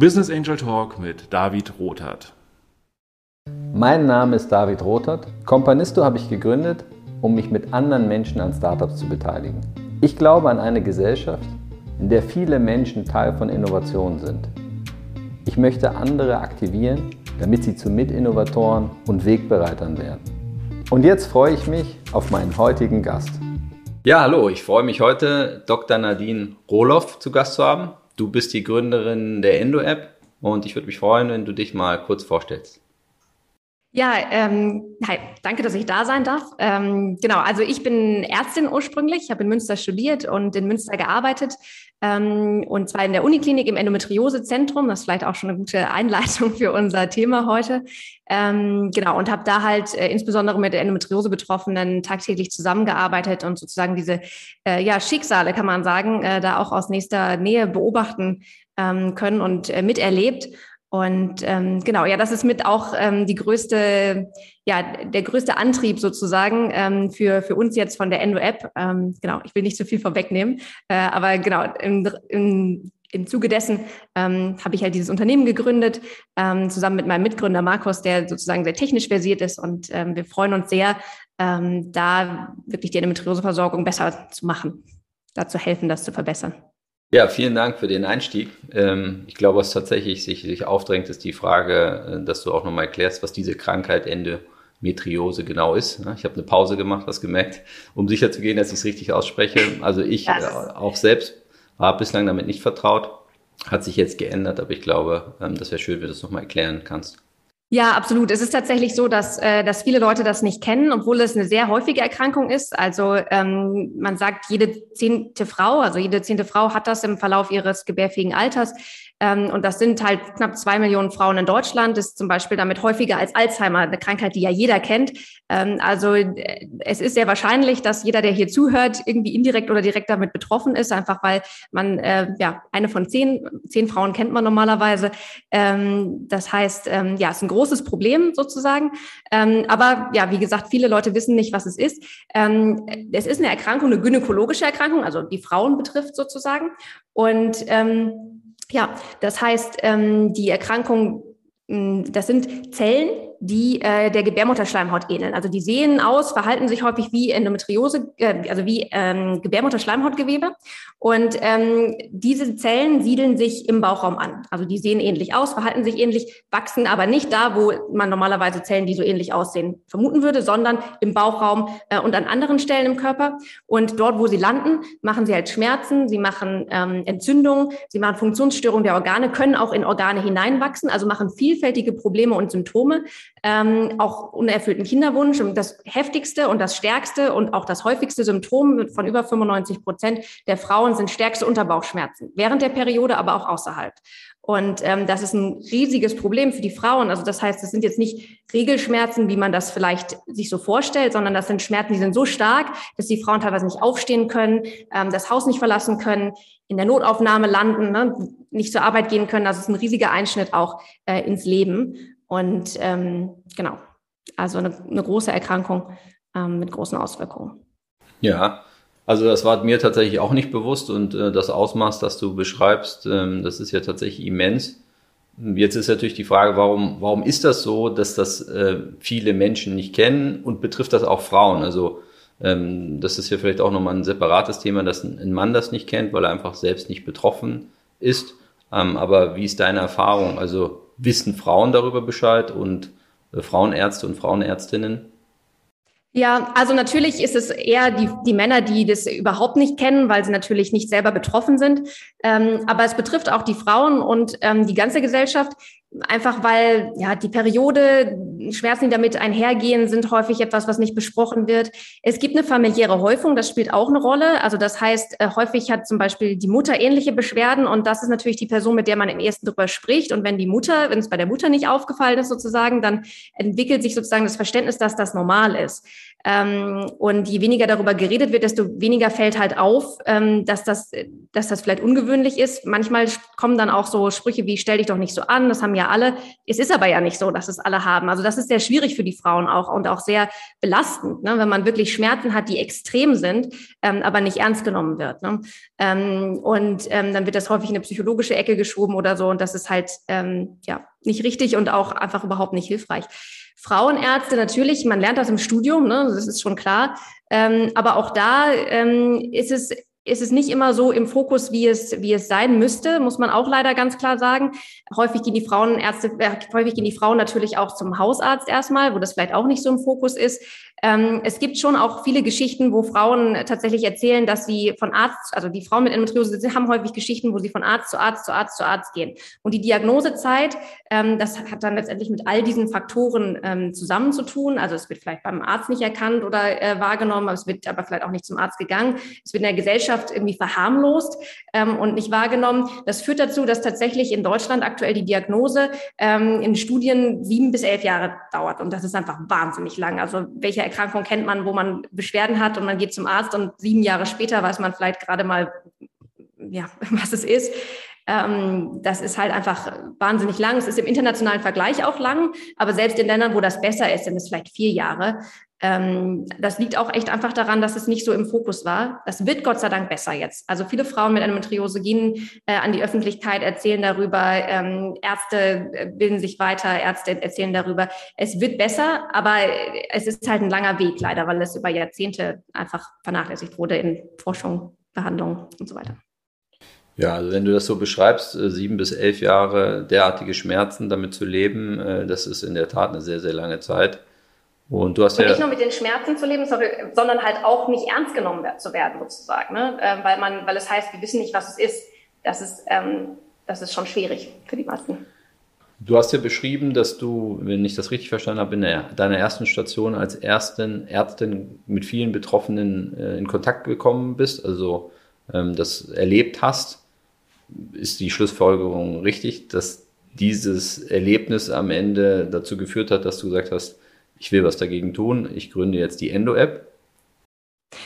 Business Angel Talk mit David Rothart. Mein Name ist David Rothart. Companisto habe ich gegründet, um mich mit anderen Menschen an Startups zu beteiligen. Ich glaube an eine Gesellschaft, in der viele Menschen Teil von Innovationen sind. Ich möchte andere aktivieren, damit sie zu Mitinnovatoren und Wegbereitern werden. Und jetzt freue ich mich auf meinen heutigen Gast. Ja, hallo, ich freue mich heute, Dr. Nadine Rohloff zu Gast zu haben. Du bist die Gründerin der Endo-App und ich würde mich freuen, wenn du dich mal kurz vorstellst. Ja, ähm, hi, danke, dass ich da sein darf. Ähm, genau, also ich bin Ärztin ursprünglich, ich habe in Münster studiert und in Münster gearbeitet ähm, und zwar in der Uniklinik im Endometriosezentrum. Das ist vielleicht auch schon eine gute Einleitung für unser Thema heute. Ähm, genau, und habe da halt äh, insbesondere mit Endometriose-Betroffenen tagtäglich zusammengearbeitet und sozusagen diese äh, ja, Schicksale, kann man sagen, äh, da auch aus nächster Nähe beobachten ähm, können und äh, miterlebt. Und ähm, genau, ja, das ist mit auch ähm, die größte, ja, der größte Antrieb sozusagen ähm, für, für uns jetzt von der Endo-App. Ähm, genau, ich will nicht zu viel vorwegnehmen, äh, aber genau, im, im, im Zuge dessen ähm, habe ich halt dieses Unternehmen gegründet, ähm, zusammen mit meinem Mitgründer Markus, der sozusagen sehr technisch versiert ist. Und ähm, wir freuen uns sehr, ähm, da wirklich die Endometrioseversorgung besser zu machen, da zu helfen, das zu verbessern. Ja, vielen Dank für den Einstieg. Ähm, ich glaube, was tatsächlich sich, sich aufdrängt, ist die Frage, äh, dass du auch nochmal erklärst, was diese Krankheit Endometriose genau ist. Ich habe eine Pause gemacht, was gemerkt, um sicher zu gehen, dass ich es richtig ausspreche. Also ich äh, auch selbst war bislang damit nicht vertraut, hat sich jetzt geändert, aber ich glaube, ähm, das wäre schön, wenn du das nochmal erklären kannst. Ja, absolut. Es ist tatsächlich so, dass, äh, dass viele Leute das nicht kennen, obwohl es eine sehr häufige Erkrankung ist. Also ähm, man sagt, jede zehnte Frau, also jede zehnte Frau hat das im Verlauf ihres gebärfähigen Alters. Ähm, und das sind halt knapp zwei Millionen Frauen in Deutschland, ist zum Beispiel damit häufiger als Alzheimer, eine Krankheit, die ja jeder kennt. Ähm, also äh, es ist sehr wahrscheinlich, dass jeder, der hier zuhört, irgendwie indirekt oder direkt damit betroffen ist, einfach weil man, äh, ja, eine von zehn, zehn Frauen kennt man normalerweise. Ähm, das heißt, ähm, ja, es ist ein großes Problem sozusagen. Ähm, aber ja, wie gesagt, viele Leute wissen nicht, was es ist. Ähm, es ist eine Erkrankung, eine gynäkologische Erkrankung, also die Frauen betrifft sozusagen. Und ähm, ja, das heißt, ähm, die Erkrankung, mh, das sind Zellen, die äh, der Gebärmutterschleimhaut ähneln. Also die sehen aus, verhalten sich häufig wie Endometriose, äh, also wie ähm, Gebärmutterschleimhautgewebe. Und ähm, diese Zellen siedeln sich im Bauchraum an. Also die sehen ähnlich aus, verhalten sich ähnlich, wachsen aber nicht da, wo man normalerweise Zellen, die so ähnlich aussehen, vermuten würde, sondern im Bauchraum äh, und an anderen Stellen im Körper. Und dort, wo sie landen, machen sie halt Schmerzen, sie machen ähm, Entzündungen, sie machen Funktionsstörungen der Organe, können auch in Organe hineinwachsen, also machen vielfältige Probleme und Symptome ähm, auch unerfüllten Kinderwunsch. Und das heftigste und das stärkste und auch das häufigste Symptom von über 95 Prozent der Frauen sind stärkste Unterbauchschmerzen, während der Periode, aber auch außerhalb. Und ähm, das ist ein riesiges Problem für die Frauen. Also das heißt, das sind jetzt nicht Regelschmerzen, wie man das vielleicht sich so vorstellt, sondern das sind Schmerzen, die sind so stark, dass die Frauen teilweise nicht aufstehen können, ähm, das Haus nicht verlassen können, in der Notaufnahme landen, ne, nicht zur Arbeit gehen können. Das ist ein riesiger Einschnitt auch äh, ins Leben. Und ähm, genau, also eine, eine große Erkrankung ähm, mit großen Auswirkungen. Ja, also das war mir tatsächlich auch nicht bewusst und äh, das Ausmaß, das du beschreibst, ähm, das ist ja tatsächlich immens. Jetzt ist natürlich die Frage, warum, warum ist das so, dass das äh, viele Menschen nicht kennen und betrifft das auch Frauen? Also ähm, das ist ja vielleicht auch nochmal ein separates Thema, dass ein Mann das nicht kennt, weil er einfach selbst nicht betroffen ist. Ähm, aber wie ist deine Erfahrung? Also wissen Frauen darüber Bescheid und äh, Frauenärzte und Frauenärztinnen? Ja, also natürlich ist es eher die, die Männer, die das überhaupt nicht kennen, weil sie natürlich nicht selber betroffen sind. Ähm, aber es betrifft auch die Frauen und ähm, die ganze Gesellschaft. Einfach weil ja die Periode, Schmerzen, die damit einhergehen, sind häufig etwas, was nicht besprochen wird. Es gibt eine familiäre Häufung, das spielt auch eine Rolle. Also das heißt, äh, häufig hat zum Beispiel die Mutter ähnliche Beschwerden und das ist natürlich die Person, mit der man im ersten drüber spricht. Und wenn die Mutter, wenn es bei der Mutter nicht aufgefallen ist sozusagen, dann entwickelt sich sozusagen das Verständnis, dass das normal ist. Ähm, und je weniger darüber geredet wird, desto weniger fällt halt auf, ähm, dass, das, dass das vielleicht ungewöhnlich ist. Manchmal kommen dann auch so Sprüche wie, stell dich doch nicht so an, das haben ja ja alle. Es ist aber ja nicht so, dass es alle haben. Also das ist sehr schwierig für die Frauen auch und auch sehr belastend, ne? wenn man wirklich Schmerzen hat, die extrem sind, ähm, aber nicht ernst genommen wird. Ne? Ähm, und ähm, dann wird das häufig in eine psychologische Ecke geschoben oder so und das ist halt ähm, ja nicht richtig und auch einfach überhaupt nicht hilfreich. Frauenärzte natürlich, man lernt das im Studium, ne? das ist schon klar. Ähm, aber auch da ähm, ist es ist es nicht immer so im Fokus, wie es, wie es sein müsste, muss man auch leider ganz klar sagen. Häufig gehen die Frauenärzte, äh, häufig gehen die Frauen natürlich auch zum Hausarzt erstmal, wo das vielleicht auch nicht so im Fokus ist. Ähm, es gibt schon auch viele Geschichten, wo Frauen tatsächlich erzählen, dass sie von Arzt, also die Frauen mit Endometriose haben häufig Geschichten, wo sie von Arzt zu Arzt zu Arzt zu Arzt gehen. Und die Diagnosezeit, ähm, das hat dann letztendlich mit all diesen Faktoren ähm, zusammenzutun. Also es wird vielleicht beim Arzt nicht erkannt oder äh, wahrgenommen, es wird aber vielleicht auch nicht zum Arzt gegangen. Es wird in der Gesellschaft irgendwie verharmlost ähm, und nicht wahrgenommen. Das führt dazu, dass tatsächlich in Deutschland aktuell die Diagnose ähm, in Studien sieben bis elf Jahre dauert. Und das ist einfach wahnsinnig lang. Also welcher Erkrankung kennt man, wo man Beschwerden hat und man geht zum Arzt und sieben Jahre später weiß man vielleicht gerade mal, ja, was es ist. Ähm, das ist halt einfach wahnsinnig lang. Es ist im internationalen Vergleich auch lang, aber selbst in Ländern, wo das besser ist, sind es vielleicht vier Jahre. Ähm, das liegt auch echt einfach daran, dass es nicht so im Fokus war. Das wird Gott sei Dank besser jetzt. Also viele Frauen mit Endometriose gehen äh, an die Öffentlichkeit, erzählen darüber, ähm, Ärzte äh, bilden sich weiter, Ärzte erzählen darüber. Es wird besser, aber es ist halt ein langer Weg leider, weil es über Jahrzehnte einfach vernachlässigt wurde in Forschung, Behandlung und so weiter. Ja, also wenn du das so beschreibst, äh, sieben bis elf Jahre derartige Schmerzen damit zu leben, äh, das ist in der Tat eine sehr, sehr lange Zeit. Und du hast und ja. Nicht nur mit den Schmerzen zu leben, sondern halt auch nicht ernst genommen zu werden, sozusagen. Ne? Ähm, weil man, weil es heißt, wir wissen nicht, was es ist. Das ist, ähm, das ist schon schwierig für die meisten. Du hast ja beschrieben, dass du, wenn ich das richtig verstanden habe, in der, deiner ersten Station als ersten Ärztin mit vielen Betroffenen äh, in Kontakt gekommen bist, also ähm, das erlebt hast. Ist die Schlussfolgerung richtig, dass dieses Erlebnis am Ende dazu geführt hat, dass du gesagt hast, ich will was dagegen tun, ich gründe jetzt die Endo-App.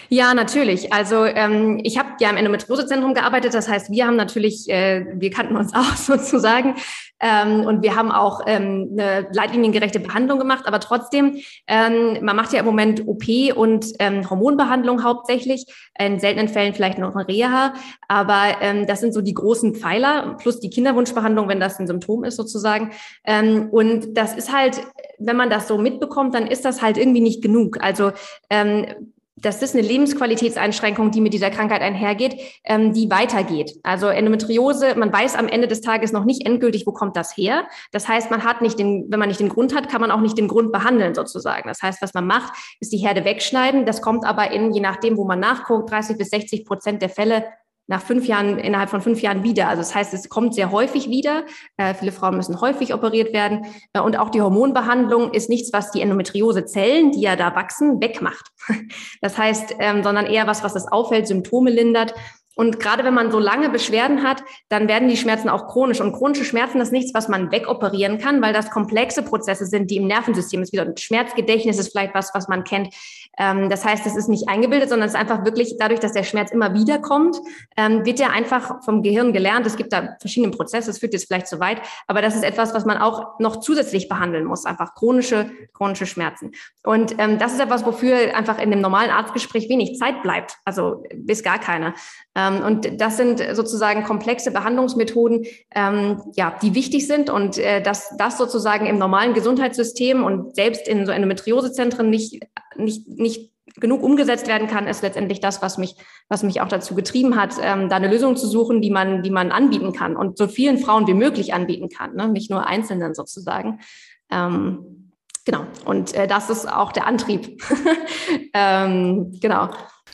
Ja, natürlich. Also ähm, ich habe ja im Endometriosezentrum gearbeitet. Das heißt, wir haben natürlich, äh, wir kannten uns auch sozusagen ähm, und wir haben auch ähm, eine leitliniengerechte Behandlung gemacht. Aber trotzdem, ähm, man macht ja im Moment OP und ähm, Hormonbehandlung hauptsächlich. In seltenen Fällen vielleicht noch eine Reha. Aber ähm, das sind so die großen Pfeiler plus die Kinderwunschbehandlung, wenn das ein Symptom ist sozusagen. Ähm, und das ist halt, wenn man das so mitbekommt, dann ist das halt irgendwie nicht genug. Also ähm, das ist eine Lebensqualitätseinschränkung, die mit dieser Krankheit einhergeht, ähm, die weitergeht. Also Endometriose, man weiß am Ende des Tages noch nicht endgültig, wo kommt das her. Das heißt, man hat nicht den, wenn man nicht den Grund hat, kann man auch nicht den Grund behandeln sozusagen. Das heißt, was man macht, ist die Herde wegschneiden. Das kommt aber in, je nachdem, wo man nachguckt, 30 bis 60 Prozent der Fälle nach fünf Jahren, innerhalb von fünf Jahren wieder. Also das heißt, es kommt sehr häufig wieder. Äh, viele Frauen müssen häufig operiert werden. Äh, und auch die Hormonbehandlung ist nichts, was die Endometriosezellen, die ja da wachsen, wegmacht. Das heißt, ähm, sondern eher was, was das auffällt, Symptome lindert und gerade wenn man so lange Beschwerden hat, dann werden die Schmerzen auch chronisch. Und chronische Schmerzen ist nichts, was man wegoperieren kann, weil das komplexe Prozesse sind, die im Nervensystem ist. Wieder Schmerzgedächtnis ist vielleicht was, was man kennt. Ähm, das heißt, es ist nicht eingebildet, sondern es ist einfach wirklich dadurch, dass der Schmerz immer wieder kommt, ähm, wird er einfach vom Gehirn gelernt. Es gibt da verschiedene Prozesse, es führt jetzt vielleicht zu weit, aber das ist etwas, was man auch noch zusätzlich behandeln muss, einfach chronische, chronische Schmerzen. Und ähm, das ist etwas, wofür einfach in dem normalen Arztgespräch wenig Zeit bleibt, also bis gar keine. Und das sind sozusagen komplexe Behandlungsmethoden, ja, die wichtig sind und äh, dass das sozusagen im normalen Gesundheitssystem und selbst in so Endometriosezentren nicht, nicht, nicht genug umgesetzt werden kann, ist letztendlich das, was mich, was mich auch dazu getrieben hat, ähm, da eine Lösung zu suchen, die man, die man anbieten kann und so vielen Frauen wie möglich anbieten kann, ne? nicht nur Einzelnen sozusagen. Ähm, genau. Und äh, das ist auch der Antrieb. ähm, genau.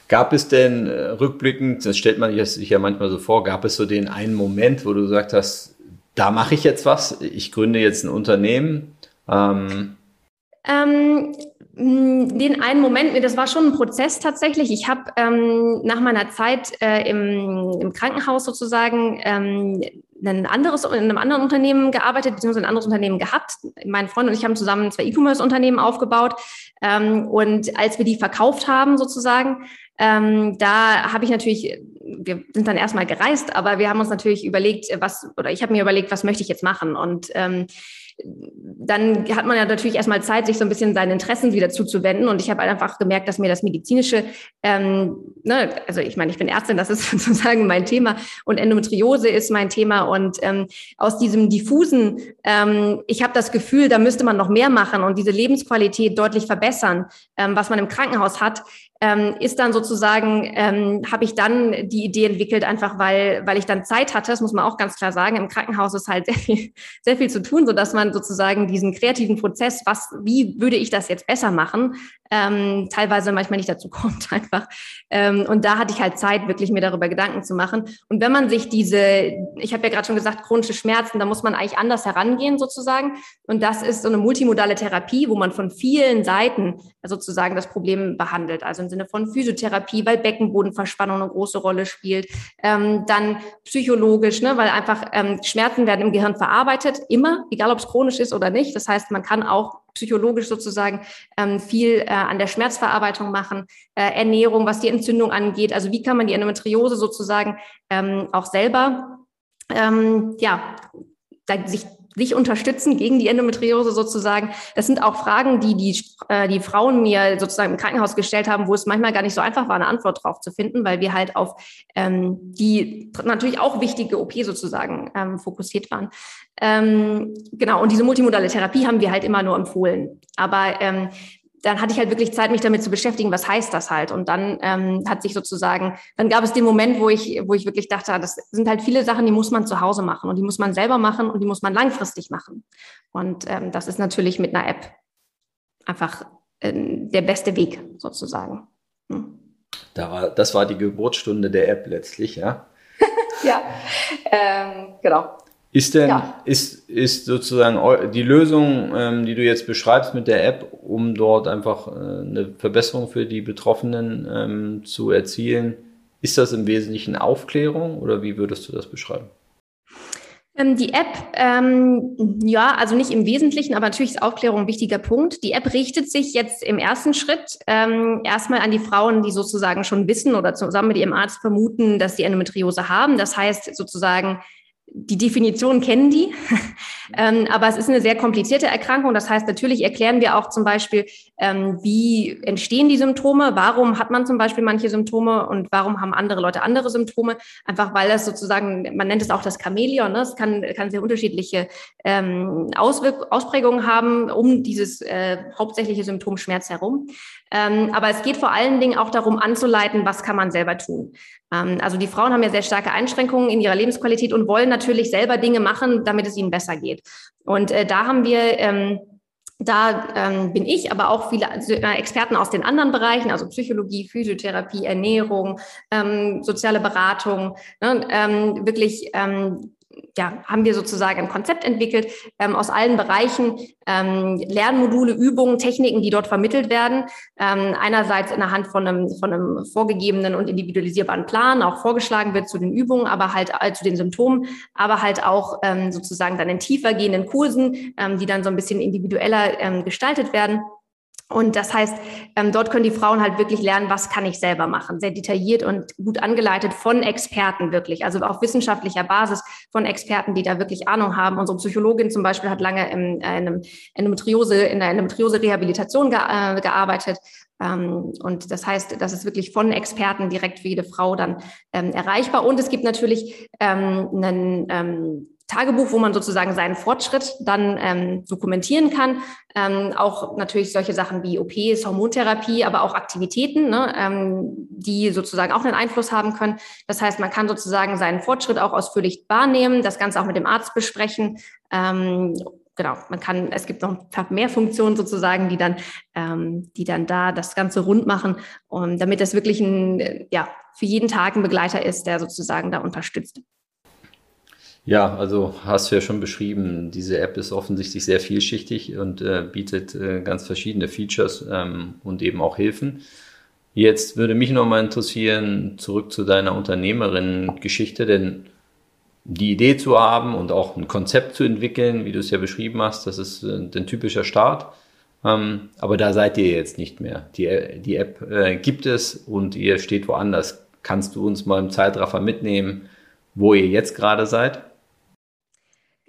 Gab es denn äh, rückblickend, das stellt man sich ja manchmal so vor, gab es so den einen Moment, wo du gesagt hast, da mache ich jetzt was, ich gründe jetzt ein Unternehmen? Ähm, ähm, den einen Moment, das war schon ein Prozess tatsächlich. Ich habe ähm, nach meiner Zeit äh, im, im, Krankenhaus sozusagen ähm, ein anderes, in einem anderen Unternehmen gearbeitet, beziehungsweise ein anderes Unternehmen gehabt. Mein Freund und ich haben zusammen zwei E-Commerce-Unternehmen aufgebaut. Ähm, und als wir die verkauft haben sozusagen, ähm, da habe ich natürlich wir sind dann erstmal gereist, aber wir haben uns natürlich überlegt, was, oder ich habe mir überlegt, was möchte ich jetzt machen? Und ähm, dann hat man ja natürlich erstmal Zeit, sich so ein bisschen seinen Interessen wieder zuzuwenden. Und ich habe einfach gemerkt, dass mir das medizinische, ähm, ne, also ich meine, ich bin Ärztin, das ist sozusagen mein Thema und Endometriose ist mein Thema. Und ähm, aus diesem diffusen, ähm, ich habe das Gefühl, da müsste man noch mehr machen und diese Lebensqualität deutlich verbessern, ähm, was man im Krankenhaus hat, ähm, ist dann sozusagen, ähm, habe ich dann die Idee entwickelt, einfach weil, weil ich dann Zeit hatte, das muss man auch ganz klar sagen, im Krankenhaus ist halt sehr viel, sehr viel zu tun, so dass man sozusagen diesen kreativen Prozess, was, wie würde ich das jetzt besser machen, ähm, teilweise manchmal nicht dazu kommt einfach. Ähm, und da hatte ich halt Zeit, wirklich mir darüber Gedanken zu machen. Und wenn man sich diese, ich habe ja gerade schon gesagt, chronische Schmerzen, da muss man eigentlich anders herangehen sozusagen. Und das ist so eine multimodale Therapie, wo man von vielen Seiten sozusagen das Problem behandelt. Also im Sinne von Physiotherapie, weil Beckenbodenverspannung eine große Rolle spielt. Ähm, dann psychologisch, ne, weil einfach ähm, Schmerzen werden im Gehirn verarbeitet, immer, egal ob es chronisch ist oder nicht. Das heißt, man kann auch psychologisch sozusagen ähm, viel äh, an der Schmerzverarbeitung machen, äh, Ernährung, was die Entzündung angeht. Also wie kann man die Endometriose sozusagen ähm, auch selber ähm, ja, sich sich unterstützen gegen die Endometriose sozusagen. Das sind auch Fragen, die die, äh, die Frauen mir sozusagen im Krankenhaus gestellt haben, wo es manchmal gar nicht so einfach war, eine Antwort drauf zu finden, weil wir halt auf ähm, die natürlich auch wichtige OP sozusagen ähm, fokussiert waren. Ähm, genau, und diese multimodale Therapie haben wir halt immer nur empfohlen. Aber ähm, dann hatte ich halt wirklich Zeit, mich damit zu beschäftigen, was heißt das halt. Und dann ähm, hat sich sozusagen, dann gab es den Moment, wo ich, wo ich wirklich dachte, das sind halt viele Sachen, die muss man zu Hause machen und die muss man selber machen und die muss man langfristig machen. Und ähm, das ist natürlich mit einer App einfach äh, der beste Weg sozusagen. Hm. Da war, das war die Geburtsstunde der App letztlich, ja? ja, ähm, genau. Ist denn, ja. ist, ist sozusagen die Lösung, ähm, die du jetzt beschreibst mit der App, um dort einfach äh, eine Verbesserung für die Betroffenen ähm, zu erzielen, ist das im Wesentlichen Aufklärung oder wie würdest du das beschreiben? Ähm, die App, ähm, ja, also nicht im Wesentlichen, aber natürlich ist Aufklärung ein wichtiger Punkt. Die App richtet sich jetzt im ersten Schritt ähm, erstmal an die Frauen, die sozusagen schon wissen oder zusammen mit ihrem Arzt vermuten, dass sie Endometriose haben. Das heißt sozusagen, die Definition kennen die, ähm, aber es ist eine sehr komplizierte Erkrankung. Das heißt, natürlich erklären wir auch zum Beispiel, ähm, wie entstehen die Symptome, warum hat man zum Beispiel manche Symptome und warum haben andere Leute andere Symptome. Einfach weil das sozusagen, man nennt es auch das Chamäleon, ne? es kann, kann sehr unterschiedliche ähm, Auswirk Ausprägungen haben um dieses äh, hauptsächliche Symptom Schmerz herum. Ähm, aber es geht vor allen Dingen auch darum anzuleiten, was kann man selber tun. Ähm, also die Frauen haben ja sehr starke Einschränkungen in ihrer Lebensqualität und wollen natürlich selber Dinge machen, damit es ihnen besser geht. Und äh, da haben wir ähm, da ähm, bin ich, aber auch viele äh, Experten aus den anderen Bereichen, also Psychologie, Physiotherapie, Ernährung, ähm, soziale Beratung, ne, ähm, wirklich ähm, ja, haben wir sozusagen ein Konzept entwickelt ähm, aus allen Bereichen, ähm, Lernmodule, Übungen, Techniken, die dort vermittelt werden. Ähm, einerseits in der Hand von einem, von einem vorgegebenen und individualisierbaren Plan, auch vorgeschlagen wird zu den Übungen, aber halt äh, zu den Symptomen, aber halt auch ähm, sozusagen dann in tiefer gehenden Kursen, ähm, die dann so ein bisschen individueller ähm, gestaltet werden. Und das heißt, ähm, dort können die Frauen halt wirklich lernen, was kann ich selber machen. Sehr detailliert und gut angeleitet von Experten wirklich. Also auf wissenschaftlicher Basis von Experten, die da wirklich Ahnung haben. Unsere Psychologin zum Beispiel hat lange in, äh, einem Endometriose, in der Endometriose-Rehabilitation ge äh, gearbeitet. Ähm, und das heißt, das ist wirklich von Experten direkt für jede Frau dann ähm, erreichbar. Und es gibt natürlich ähm, einen, ähm, Tagebuch, wo man sozusagen seinen Fortschritt dann ähm, dokumentieren kann. Ähm, auch natürlich solche Sachen wie OPs, Hormontherapie, aber auch Aktivitäten, ne, ähm, die sozusagen auch einen Einfluss haben können. Das heißt, man kann sozusagen seinen Fortschritt auch ausführlich wahrnehmen, das Ganze auch mit dem Arzt besprechen. Ähm, genau, man kann, es gibt noch mehr Funktionen sozusagen, die dann, ähm, die dann da das Ganze rund machen, um, damit das wirklich ein, ja, für jeden Tag ein Begleiter ist, der sozusagen da unterstützt. Ja, also hast du ja schon beschrieben, diese App ist offensichtlich sehr vielschichtig und äh, bietet äh, ganz verschiedene Features ähm, und eben auch Hilfen. Jetzt würde mich nochmal interessieren, zurück zu deiner Unternehmerin-Geschichte, denn die Idee zu haben und auch ein Konzept zu entwickeln, wie du es ja beschrieben hast, das ist äh, ein typischer Start. Ähm, aber da seid ihr jetzt nicht mehr. Die, die App äh, gibt es und ihr steht woanders. kannst du uns mal im Zeitraffer mitnehmen, wo ihr jetzt gerade seid?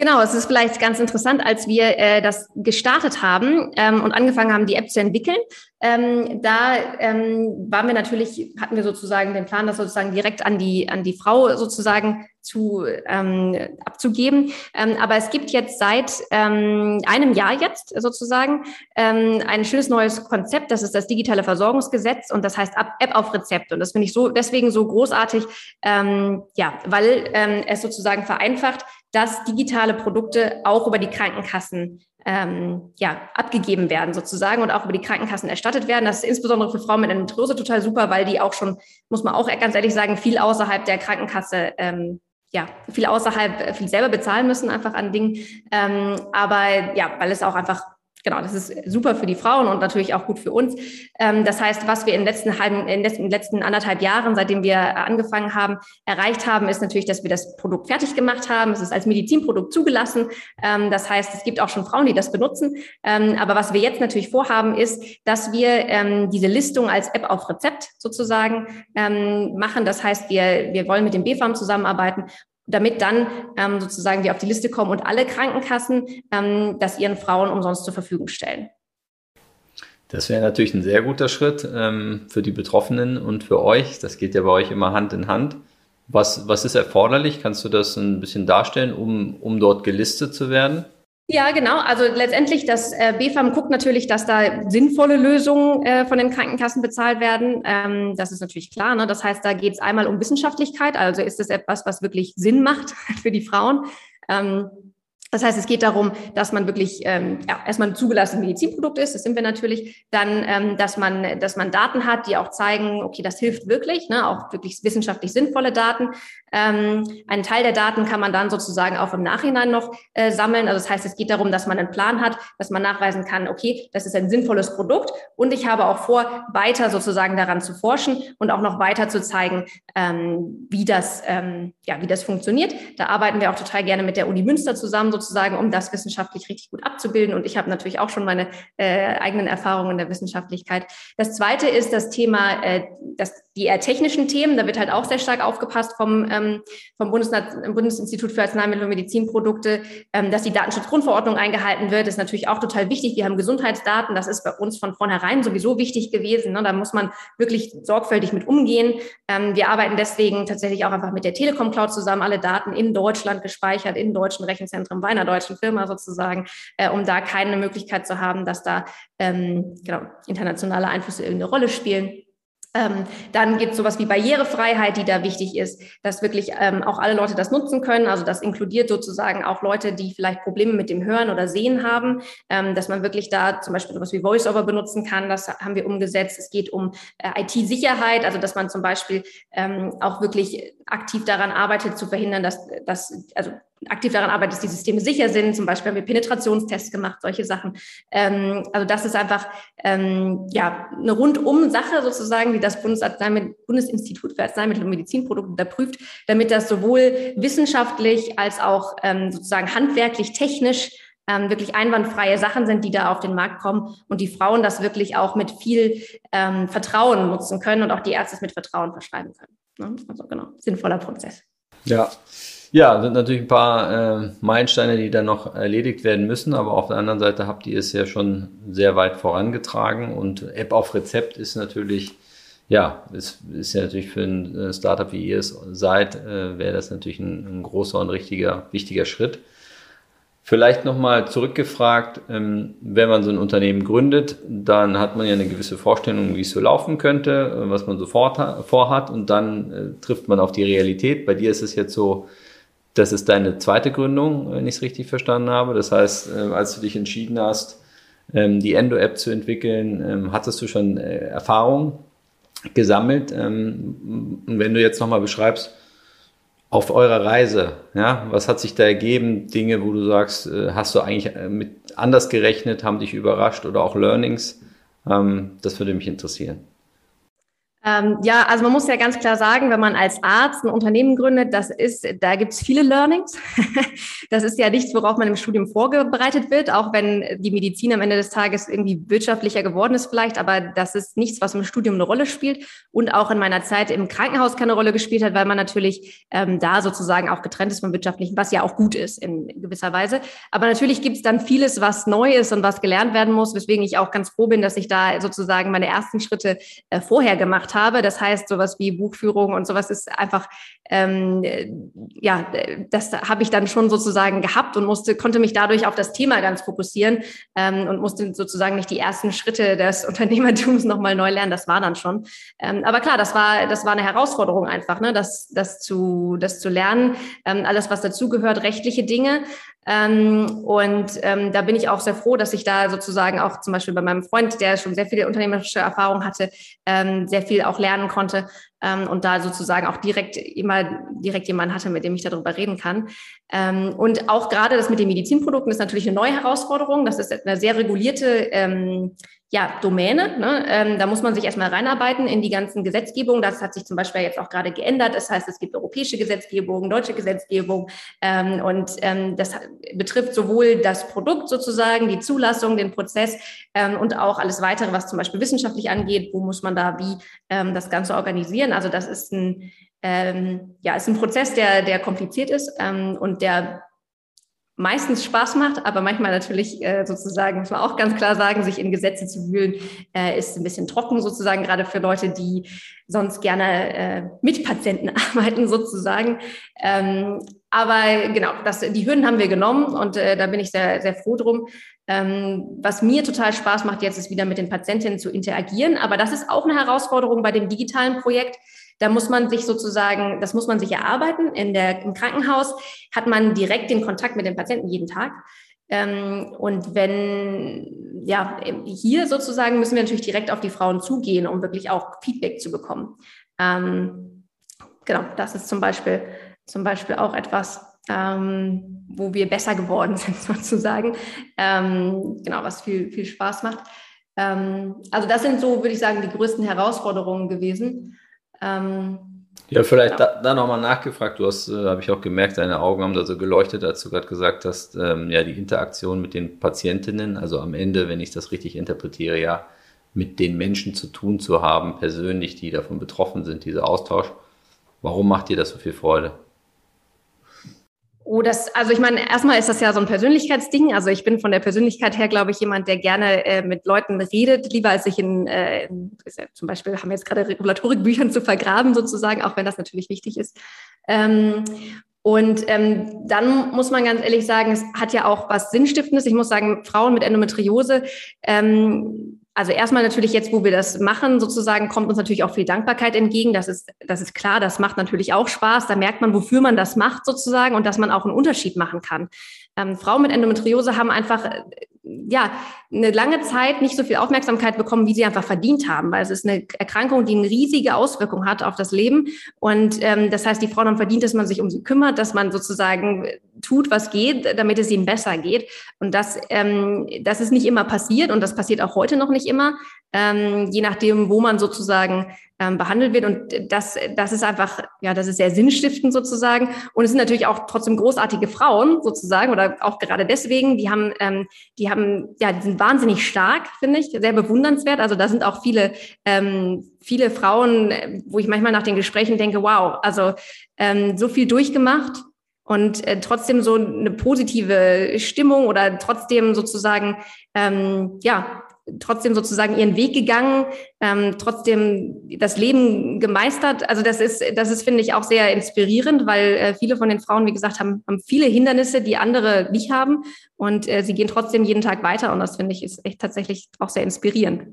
Genau, es ist vielleicht ganz interessant, als wir äh, das gestartet haben ähm, und angefangen haben, die App zu entwickeln. Ähm, da ähm, waren wir natürlich, hatten wir sozusagen den Plan, das sozusagen direkt an die an die Frau sozusagen zu ähm, abzugeben. Ähm, aber es gibt jetzt seit ähm, einem Jahr jetzt sozusagen ähm, ein schönes neues Konzept. Das ist das digitale Versorgungsgesetz und das heißt App auf Rezept. Und das finde ich so deswegen so großartig, ähm, ja, weil ähm, es sozusagen vereinfacht, dass digitale Produkte auch über die Krankenkassen ähm, ja, abgegeben werden sozusagen und auch über die Krankenkassen erstattet werden. Das ist insbesondere für Frauen mit Endometriose total super, weil die auch schon, muss man auch ganz ehrlich sagen, viel außerhalb der Krankenkasse ähm, ja, viel außerhalb, viel selber bezahlen müssen, einfach an Dingen. Ähm, aber ja, weil es auch einfach genau, das ist super für die Frauen und natürlich auch gut für uns. Ähm, das heißt, was wir in den letzten halben, in den letzten anderthalb Jahren, seitdem wir angefangen haben, erreicht haben, ist natürlich, dass wir das Produkt fertig gemacht haben. Es ist als Medizinprodukt zugelassen. Ähm, das heißt, es gibt auch schon Frauen, die das benutzen. Ähm, aber was wir jetzt natürlich vorhaben, ist, dass wir diese Listung als App auf Rezept sozusagen machen. Das heißt, wir, wir wollen mit dem BFAM zusammenarbeiten damit dann ähm, sozusagen wir auf die Liste kommen und alle Krankenkassen ähm, das ihren Frauen umsonst zur Verfügung stellen. Das wäre natürlich ein sehr guter Schritt ähm, für die Betroffenen und für euch. Das geht ja bei euch immer Hand in Hand. Was, was ist erforderlich? Kannst du das ein bisschen darstellen, um, um dort gelistet zu werden? Ja, genau. Also letztendlich, das äh, BFAM guckt natürlich, dass da sinnvolle Lösungen äh, von den Krankenkassen bezahlt werden. Ähm, das ist natürlich klar. Ne? Das heißt, da geht es einmal um Wissenschaftlichkeit. Also ist es etwas, was wirklich Sinn macht für die Frauen. Ähm, das heißt, es geht darum, dass man wirklich ähm, ja, erstmal ein zugelassenes Medizinprodukt ist, das sind wir natürlich, dann, ähm, dass man, dass man Daten hat, die auch zeigen, okay, das hilft wirklich, ne, auch wirklich wissenschaftlich sinnvolle Daten. Ähm, einen Teil der Daten kann man dann sozusagen auch im Nachhinein noch äh, sammeln. Also das heißt, es geht darum, dass man einen Plan hat, dass man nachweisen kann, okay, das ist ein sinnvolles Produkt und ich habe auch vor, weiter sozusagen daran zu forschen und auch noch weiter zu zeigen, ähm, wie das, ähm, ja, wie das funktioniert. Da arbeiten wir auch total gerne mit der Uni Münster zusammen sozusagen, um das wissenschaftlich richtig gut abzubilden. Und ich habe natürlich auch schon meine äh, eigenen Erfahrungen in der Wissenschaftlichkeit. Das zweite ist das Thema, äh, das, die eher technischen Themen. Da wird halt auch sehr stark aufgepasst vom, ähm, vom Bundesinstitut für Arzneimittel und Medizinprodukte, ähm, dass die Datenschutzgrundverordnung eingehalten wird, ist natürlich auch total wichtig. Wir haben Gesundheitsdaten. Das ist bei uns von vornherein sowieso wichtig gewesen. Ne? Da muss man wirklich sorgfältig mit umgehen. Ähm, wir arbeiten deswegen tatsächlich auch einfach mit der Telekom Cloud zusammen, alle Daten in Deutschland gespeichert, in deutschen Rechenzentren bei einer deutschen Firma sozusagen, äh, um da keine Möglichkeit zu haben, dass da ähm, genau, internationale Einflüsse irgendeine Rolle spielen. Ähm, dann gibt es sowas wie Barrierefreiheit, die da wichtig ist, dass wirklich ähm, auch alle Leute das nutzen können. Also das inkludiert sozusagen auch Leute, die vielleicht Probleme mit dem Hören oder Sehen haben, ähm, dass man wirklich da zum Beispiel sowas wie VoiceOver benutzen kann. Das haben wir umgesetzt. Es geht um äh, IT-Sicherheit, also dass man zum Beispiel ähm, auch wirklich aktiv daran arbeitet, zu verhindern, dass, dass also aktiv daran arbeitet, dass die Systeme sicher sind. Zum Beispiel haben wir Penetrationstests gemacht, solche Sachen. Ähm, also das ist einfach ähm, ja eine rundum Sache sozusagen, die das Bundesarzneimittel, Bundesinstitut für Arzneimittel und Medizinprodukte da prüft, damit das sowohl wissenschaftlich als auch ähm, sozusagen handwerklich, technisch ähm, wirklich einwandfreie Sachen sind, die da auf den Markt kommen und die Frauen das wirklich auch mit viel ähm, Vertrauen nutzen können und auch die Ärzte es mit Vertrauen verschreiben können. Ne? Also genau, sinnvoller Prozess. Ja, ja, sind natürlich ein paar äh, Meilensteine, die dann noch erledigt werden müssen, aber auf der anderen Seite habt ihr es ja schon sehr weit vorangetragen und App auf Rezept ist natürlich, ja, ist, ist ja natürlich für ein äh, Startup wie ihr es seid, äh, wäre das natürlich ein, ein großer und richtiger, wichtiger Schritt. Vielleicht nochmal zurückgefragt, ähm, wenn man so ein Unternehmen gründet, dann hat man ja eine gewisse Vorstellung, wie es so laufen könnte, was man so vorhat und dann äh, trifft man auf die Realität. Bei dir ist es jetzt so, das ist deine zweite Gründung, wenn ich es richtig verstanden habe. Das heißt, äh, als du dich entschieden hast, ähm, die Endo-App zu entwickeln, ähm, hattest du schon äh, Erfahrung gesammelt. Ähm, und wenn du jetzt nochmal beschreibst, auf eurer Reise, ja, was hat sich da ergeben? Dinge, wo du sagst, äh, hast du eigentlich mit anders gerechnet, haben dich überrascht oder auch Learnings? das würde mich interessieren. Ähm, ja, also man muss ja ganz klar sagen, wenn man als Arzt ein Unternehmen gründet, das ist, da gibt's viele Learnings. das ist ja nichts, worauf man im Studium vorbereitet wird, auch wenn die Medizin am Ende des Tages irgendwie wirtschaftlicher geworden ist vielleicht, aber das ist nichts, was im Studium eine Rolle spielt und auch in meiner Zeit im Krankenhaus keine Rolle gespielt hat, weil man natürlich ähm, da sozusagen auch getrennt ist vom wirtschaftlichen, was ja auch gut ist in gewisser Weise. Aber natürlich gibt's dann vieles, was neu ist und was gelernt werden muss, weswegen ich auch ganz froh bin, dass ich da sozusagen meine ersten Schritte äh, vorher gemacht gemacht habe. Das heißt, sowas wie Buchführung und sowas ist einfach, ähm, ja, das habe ich dann schon sozusagen gehabt und musste, konnte mich dadurch auf das Thema ganz fokussieren ähm, und musste sozusagen nicht die ersten Schritte des Unternehmertums nochmal neu lernen. Das war dann schon. Ähm, aber klar, das war, das war eine Herausforderung einfach, ne, das, das zu, das zu lernen. Ähm, alles, was dazugehört, rechtliche Dinge. Ähm, und ähm, da bin ich auch sehr froh, dass ich da sozusagen auch zum Beispiel bei meinem Freund, der schon sehr viele unternehmerische Erfahrung hatte, ähm, sehr viel auch lernen konnte ähm, und da sozusagen auch direkt immer direkt jemanden hatte, mit dem ich darüber reden kann. Ähm, und auch gerade das mit den Medizinprodukten ist natürlich eine neue Herausforderung. Das ist eine sehr regulierte ähm, ja, Domäne. Ne? Ähm, da muss man sich erstmal reinarbeiten in die ganzen Gesetzgebungen. Das hat sich zum Beispiel jetzt auch gerade geändert. Das heißt, es gibt europäische Gesetzgebung, deutsche Gesetzgebung ähm, und ähm, das betrifft sowohl das Produkt sozusagen, die Zulassung, den Prozess ähm, und auch alles weitere, was zum Beispiel wissenschaftlich angeht. Wo muss man da wie ähm, das Ganze organisieren? Also das ist ein ähm, ja, ist ein Prozess, der, der kompliziert ist und der meistens Spaß macht, aber manchmal natürlich äh, sozusagen, muss man auch ganz klar sagen, sich in Gesetze zu wühlen, äh, ist ein bisschen trocken sozusagen, gerade für Leute, die sonst gerne äh, mit Patienten arbeiten sozusagen. Ähm, aber genau, das, die Hürden haben wir genommen und äh, da bin ich sehr, sehr froh drum. Ähm, was mir total Spaß macht jetzt, ist wieder mit den Patientinnen zu interagieren. Aber das ist auch eine Herausforderung bei dem digitalen Projekt, da muss man sich sozusagen, das muss man sich erarbeiten. In der, Im Krankenhaus hat man direkt den Kontakt mit den Patienten jeden Tag. Ähm, und wenn, ja, hier sozusagen müssen wir natürlich direkt auf die Frauen zugehen, um wirklich auch Feedback zu bekommen. Ähm, genau, das ist zum Beispiel, zum Beispiel auch etwas, ähm, wo wir besser geworden sind, sozusagen. Ähm, genau, was viel, viel Spaß macht. Ähm, also das sind so, würde ich sagen, die größten Herausforderungen gewesen. Ähm, ja, vielleicht ja. da, da nochmal nachgefragt. Du hast, äh, habe ich auch gemerkt, deine Augen haben da so geleuchtet, als du gerade gesagt hast, ähm, ja, die Interaktion mit den Patientinnen, also am Ende, wenn ich das richtig interpretiere, ja, mit den Menschen zu tun zu haben, persönlich, die davon betroffen sind, dieser Austausch. Warum macht dir das so viel Freude? Oh, das, also ich meine, erstmal ist das ja so ein Persönlichkeitsding. Also ich bin von der Persönlichkeit her, glaube ich, jemand, der gerne äh, mit Leuten redet, lieber als sich in, äh, in ja, zum Beispiel haben wir jetzt gerade Regulatorikbüchern zu vergraben sozusagen, auch wenn das natürlich wichtig ist. Ähm, und ähm, dann muss man ganz ehrlich sagen, es hat ja auch was Sinnstiftendes. Ich muss sagen, Frauen mit Endometriose ähm, also erstmal natürlich jetzt, wo wir das machen, sozusagen, kommt uns natürlich auch viel Dankbarkeit entgegen. Das ist, das ist klar, das macht natürlich auch Spaß. Da merkt man, wofür man das macht sozusagen und dass man auch einen Unterschied machen kann. Ähm, Frauen mit Endometriose haben einfach ja, eine lange Zeit nicht so viel Aufmerksamkeit bekommen, wie sie einfach verdient haben, weil es ist eine Erkrankung, die eine riesige Auswirkung hat auf das Leben. Und ähm, das heißt, die Frauen haben verdient, dass man sich um sie kümmert, dass man sozusagen tut, was geht, damit es ihnen besser geht. Und das, ähm, das ist nicht immer passiert und das passiert auch heute noch nicht immer, ähm, je nachdem, wo man sozusagen ähm, behandelt wird. Und das, das ist einfach, ja, das ist sehr sinnstiftend sozusagen. Und es sind natürlich auch trotzdem großartige Frauen sozusagen oder auch gerade deswegen, die haben, ähm, die haben, ja, die sind wahnsinnig stark, finde ich, sehr bewundernswert. Also da sind auch viele, ähm, viele Frauen, wo ich manchmal nach den Gesprächen denke, wow, also ähm, so viel durchgemacht und äh, trotzdem so eine positive Stimmung oder trotzdem sozusagen ähm, ja trotzdem sozusagen ihren Weg gegangen, ähm, trotzdem das Leben gemeistert. Also das ist, das ist, finde ich, auch sehr inspirierend, weil äh, viele von den Frauen, wie gesagt, haben, haben viele Hindernisse, die andere nicht haben. Und äh, sie gehen trotzdem jeden Tag weiter. Und das finde ich ist echt tatsächlich auch sehr inspirierend.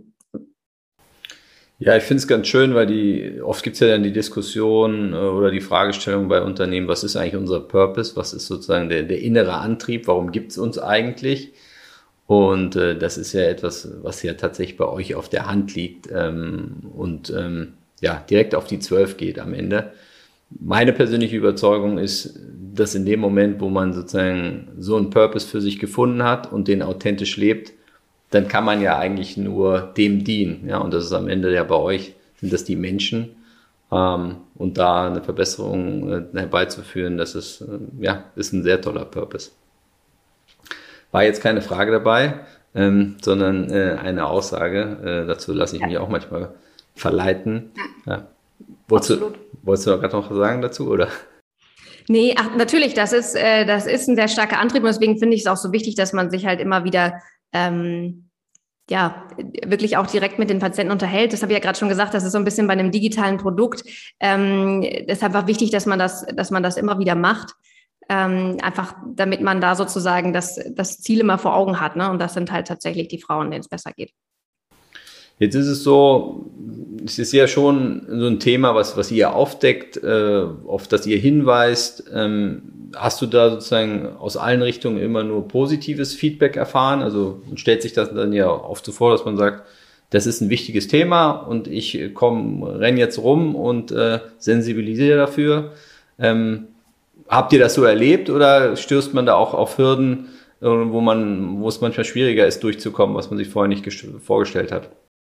Ja, ich finde es ganz schön, weil die oft gibt es ja dann die Diskussion äh, oder die Fragestellung bei Unternehmen, was ist eigentlich unser Purpose, was ist sozusagen der, der innere Antrieb, warum gibt es uns eigentlich? Und äh, das ist ja etwas, was ja tatsächlich bei euch auf der Hand liegt ähm, und ähm, ja, direkt auf die Zwölf geht am Ende. Meine persönliche Überzeugung ist, dass in dem Moment, wo man sozusagen so einen Purpose für sich gefunden hat und den authentisch lebt, dann kann man ja eigentlich nur dem dienen. Ja, und das ist am Ende ja bei euch sind das die Menschen. Ähm, und da eine Verbesserung äh, herbeizuführen, das ist, äh, ja, ist ein sehr toller Purpose. War jetzt keine Frage dabei, ähm, sondern äh, eine Aussage. Äh, dazu lasse ich mich auch manchmal verleiten. Ja. Wolltest, du, wolltest du gerade noch was sagen dazu, oder? Nee, ach, natürlich, das ist, äh, das ist ein sehr starker Antrieb und deswegen finde ich es auch so wichtig, dass man sich halt immer wieder ähm, ja, wirklich auch direkt mit den Patienten unterhält. Das habe ich ja gerade schon gesagt, das ist so ein bisschen bei einem digitalen Produkt. Ähm, ist einfach wichtig, dass man das, dass man das immer wieder macht. Ähm, einfach damit man da sozusagen das, das Ziel immer vor Augen hat. Ne? Und das sind halt tatsächlich die Frauen, denen es besser geht. Jetzt ist es so, es ist ja schon so ein Thema, was, was ihr aufdeckt, äh, auf das ihr hinweist. Ähm, hast du da sozusagen aus allen Richtungen immer nur positives Feedback erfahren? Also stellt sich das dann ja oft so vor, dass man sagt, das ist ein wichtiges Thema und ich komme, renn jetzt rum und äh, sensibilisiere dafür. Ähm, habt ihr das so erlebt oder stößt man da auch auf Hürden, äh, wo man, wo es manchmal schwieriger ist, durchzukommen, was man sich vorher nicht vorgestellt hat?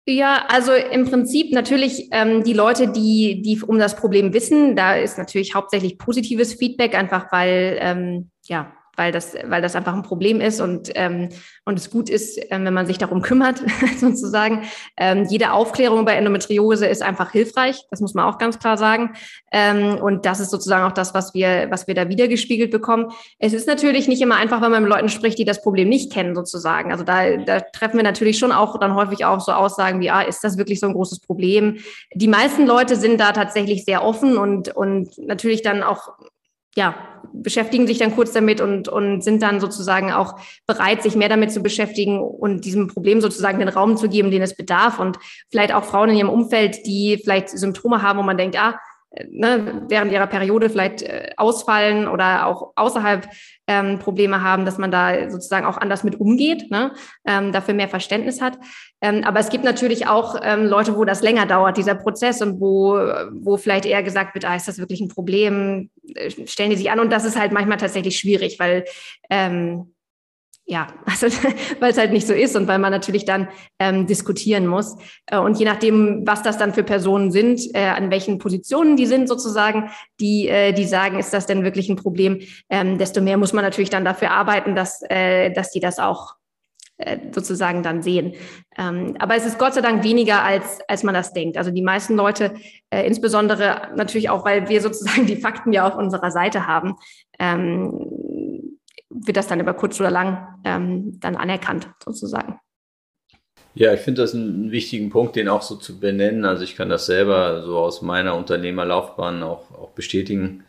Ja, also im Prinzip natürlich ähm, die Leute, die, die um das Problem wissen, da ist natürlich hauptsächlich positives Feedback, einfach weil ähm, ja weil das, weil das einfach ein Problem ist und, ähm, und es gut ist, ähm, wenn man sich darum kümmert, sozusagen. Ähm, jede Aufklärung bei Endometriose ist einfach hilfreich, das muss man auch ganz klar sagen. Ähm, und das ist sozusagen auch das, was wir, was wir da wiedergespiegelt bekommen. Es ist natürlich nicht immer einfach, wenn man mit Leuten spricht, die das Problem nicht kennen, sozusagen. Also da, da treffen wir natürlich schon auch dann häufig auch so Aussagen wie, ah, ist das wirklich so ein großes Problem? Die meisten Leute sind da tatsächlich sehr offen und, und natürlich dann auch ja, beschäftigen sich dann kurz damit und, und sind dann sozusagen auch bereit, sich mehr damit zu beschäftigen und diesem Problem sozusagen den Raum zu geben, den es bedarf. Und vielleicht auch Frauen in ihrem Umfeld, die vielleicht Symptome haben, wo man denkt, ah, ne, während ihrer Periode vielleicht äh, ausfallen oder auch außerhalb ähm, Probleme haben, dass man da sozusagen auch anders mit umgeht, ne, ähm, dafür mehr Verständnis hat. Ähm, aber es gibt natürlich auch ähm, Leute, wo das länger dauert, dieser Prozess und wo, wo vielleicht eher gesagt wird, ah, ist das wirklich ein Problem? Äh, stellen die sich an und das ist halt manchmal tatsächlich schwierig, weil ähm, ja, also weil es halt nicht so ist und weil man natürlich dann ähm, diskutieren muss. Äh, und je nachdem, was das dann für Personen sind, äh, an welchen Positionen die sind sozusagen, die, äh, die sagen, ist das denn wirklich ein Problem, ähm, desto mehr muss man natürlich dann dafür arbeiten, dass, äh, dass die das auch äh, sozusagen dann sehen. Ähm, aber es ist Gott sei Dank weniger, als, als man das denkt. Also die meisten Leute, äh, insbesondere natürlich auch, weil wir sozusagen die Fakten ja auf unserer Seite haben, ähm, wird das dann über kurz oder lang ähm, dann anerkannt, sozusagen. Ja, ich finde das einen wichtigen Punkt, den auch so zu benennen. Also ich kann das selber so aus meiner Unternehmerlaufbahn auch, auch bestätigen.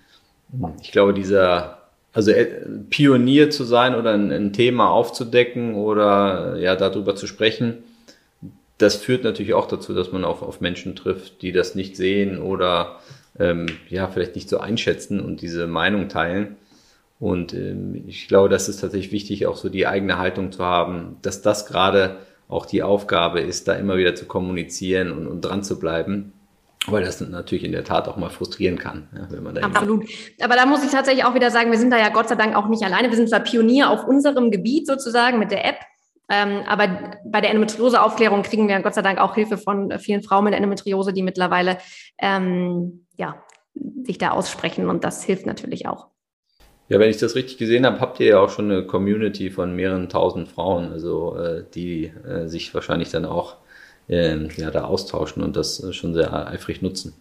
Ich glaube, dieser, also äh, Pionier zu sein oder ein, ein Thema aufzudecken oder ja, darüber zu sprechen, das führt natürlich auch dazu, dass man auf, auf Menschen trifft, die das nicht sehen oder ähm, ja, vielleicht nicht so einschätzen und diese Meinung teilen. Und ähm, ich glaube, das ist tatsächlich wichtig, auch so die eigene Haltung zu haben, dass das gerade auch die Aufgabe ist, da immer wieder zu kommunizieren und, und dran zu bleiben. Weil das natürlich in der Tat auch mal frustrieren kann, wenn man da Absolut. Aber da muss ich tatsächlich auch wieder sagen, wir sind da ja Gott sei Dank auch nicht alleine. Wir sind zwar Pionier auf unserem Gebiet sozusagen mit der App, ähm, aber bei der Endometriose-Aufklärung kriegen wir Gott sei Dank auch Hilfe von vielen Frauen mit Endometriose, die mittlerweile ähm, ja, sich da aussprechen und das hilft natürlich auch. Ja, wenn ich das richtig gesehen habe, habt ihr ja auch schon eine Community von mehreren tausend Frauen, also äh, die äh, sich wahrscheinlich dann auch äh, ja, da austauschen und das schon sehr eifrig nutzen.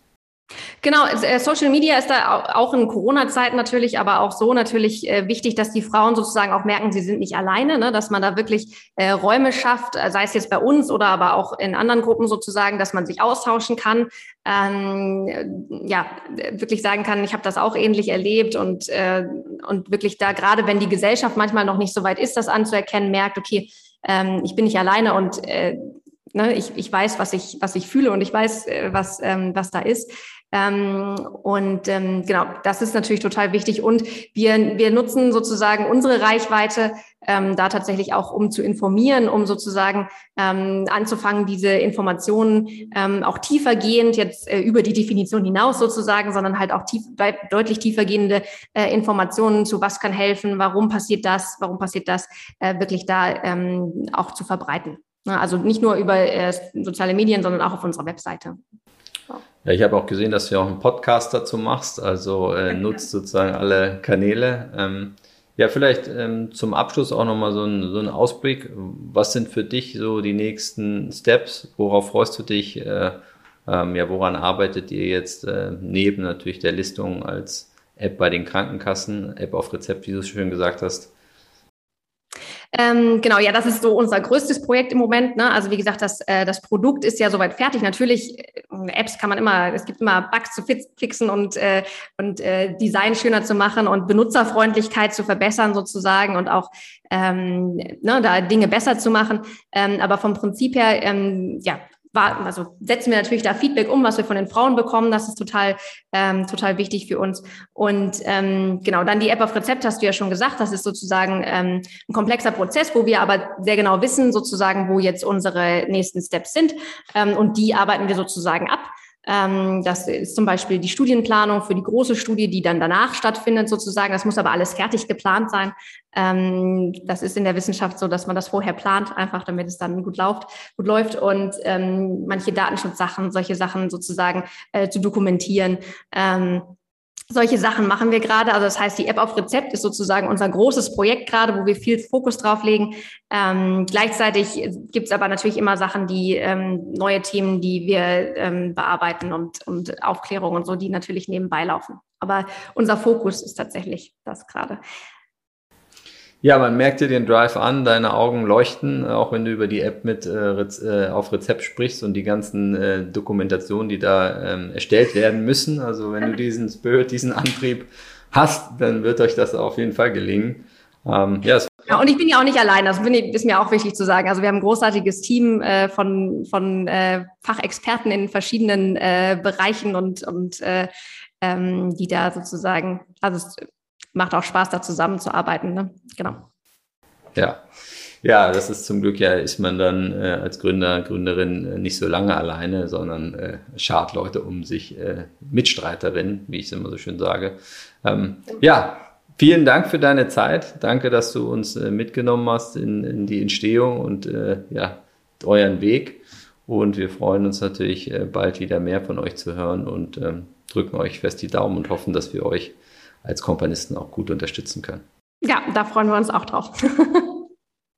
Genau, äh, Social Media ist da auch in Corona-Zeiten natürlich, aber auch so natürlich äh, wichtig, dass die Frauen sozusagen auch merken, sie sind nicht alleine, ne? dass man da wirklich äh, Räume schafft, äh, sei es jetzt bei uns oder aber auch in anderen Gruppen sozusagen, dass man sich austauschen kann, ähm, ja, wirklich sagen kann, ich habe das auch ähnlich erlebt und, äh, und wirklich da, gerade wenn die Gesellschaft manchmal noch nicht so weit ist, das anzuerkennen, merkt, okay, ähm, ich bin nicht alleine und äh, ne, ich, ich weiß, was ich, was ich fühle und ich weiß, was, ähm, was da ist. Ähm, und ähm, genau, das ist natürlich total wichtig. Und wir, wir nutzen sozusagen unsere Reichweite ähm, da tatsächlich auch, um zu informieren, um sozusagen ähm, anzufangen, diese Informationen ähm, auch tiefergehend, jetzt äh, über die Definition hinaus sozusagen, sondern halt auch tief, deutlich tiefergehende äh, Informationen zu was kann helfen, warum passiert das, warum passiert das, äh, wirklich da ähm, auch zu verbreiten. Also nicht nur über äh, soziale Medien, sondern auch auf unserer Webseite. Ja, ich habe auch gesehen, dass du ja auch einen Podcast dazu machst, also äh, nutzt sozusagen alle Kanäle. Ähm, ja, vielleicht ähm, zum Abschluss auch nochmal so ein, so ein Ausblick. Was sind für dich so die nächsten Steps? Worauf freust du dich? Äh, ähm, ja, woran arbeitet ihr jetzt äh, neben natürlich der Listung als App bei den Krankenkassen, App auf Rezept, wie du es schön gesagt hast? Ähm, genau, ja, das ist so unser größtes Projekt im Moment. Ne? Also wie gesagt, das, äh, das Produkt ist ja soweit fertig. Natürlich, äh, Apps kann man immer, es gibt immer Bugs zu fixen und, äh, und äh, Design schöner zu machen und Benutzerfreundlichkeit zu verbessern sozusagen und auch ähm, ne, da Dinge besser zu machen. Ähm, aber vom Prinzip her, ähm, ja, war, also setzen wir natürlich da Feedback um, was wir von den Frauen bekommen. Das ist total, ähm, total wichtig für uns. Und ähm, genau, dann die App auf Rezept hast du ja schon gesagt. Das ist sozusagen ähm, ein komplexer Prozess, wo wir aber sehr genau wissen, sozusagen, wo jetzt unsere nächsten Steps sind. Ähm, und die arbeiten wir sozusagen ab. Ähm, das ist zum Beispiel die Studienplanung für die große Studie, die dann danach stattfindet sozusagen. Das muss aber alles fertig geplant sein. Ähm, das ist in der Wissenschaft so, dass man das vorher plant, einfach damit es dann gut läuft. Gut läuft und ähm, manche Datenschutzsachen, solche Sachen sozusagen äh, zu dokumentieren. Solche Sachen machen wir gerade. Also das heißt, die App auf Rezept ist sozusagen unser großes Projekt gerade, wo wir viel Fokus drauf legen. Ähm, gleichzeitig gibt es aber natürlich immer Sachen, die ähm, neue Themen, die wir ähm, bearbeiten und, und Aufklärung und so, die natürlich nebenbei laufen. Aber unser Fokus ist tatsächlich das gerade. Ja, man merkt dir den Drive an, deine Augen leuchten, auch wenn du über die App mit äh, äh, auf Rezept sprichst und die ganzen äh, Dokumentationen, die da ähm, erstellt werden müssen. Also wenn du diesen Spirit, diesen Antrieb hast, dann wird euch das auf jeden Fall gelingen. Ähm, ja, ja, und ich bin ja auch nicht allein, das ist mir auch wichtig zu sagen. Also wir haben ein großartiges Team äh, von, von äh, Fachexperten in verschiedenen äh, Bereichen und, und äh, ähm, die da sozusagen, also macht auch Spaß, da zusammenzuarbeiten. Ne? Genau. Ja. Ja, das ist zum Glück ja, ist man dann äh, als Gründer, Gründerin äh, nicht so lange alleine, sondern äh, schart Leute um sich, äh, Mitstreiterinnen, wie ich es immer so schön sage. Ähm, ja, vielen Dank für deine Zeit. Danke, dass du uns äh, mitgenommen hast in, in die Entstehung und äh, ja, euren Weg. Und wir freuen uns natürlich äh, bald wieder mehr von euch zu hören und ähm, drücken euch fest die Daumen und hoffen, dass wir euch als Komponisten auch gut unterstützen können. Ja, da freuen wir uns auch drauf.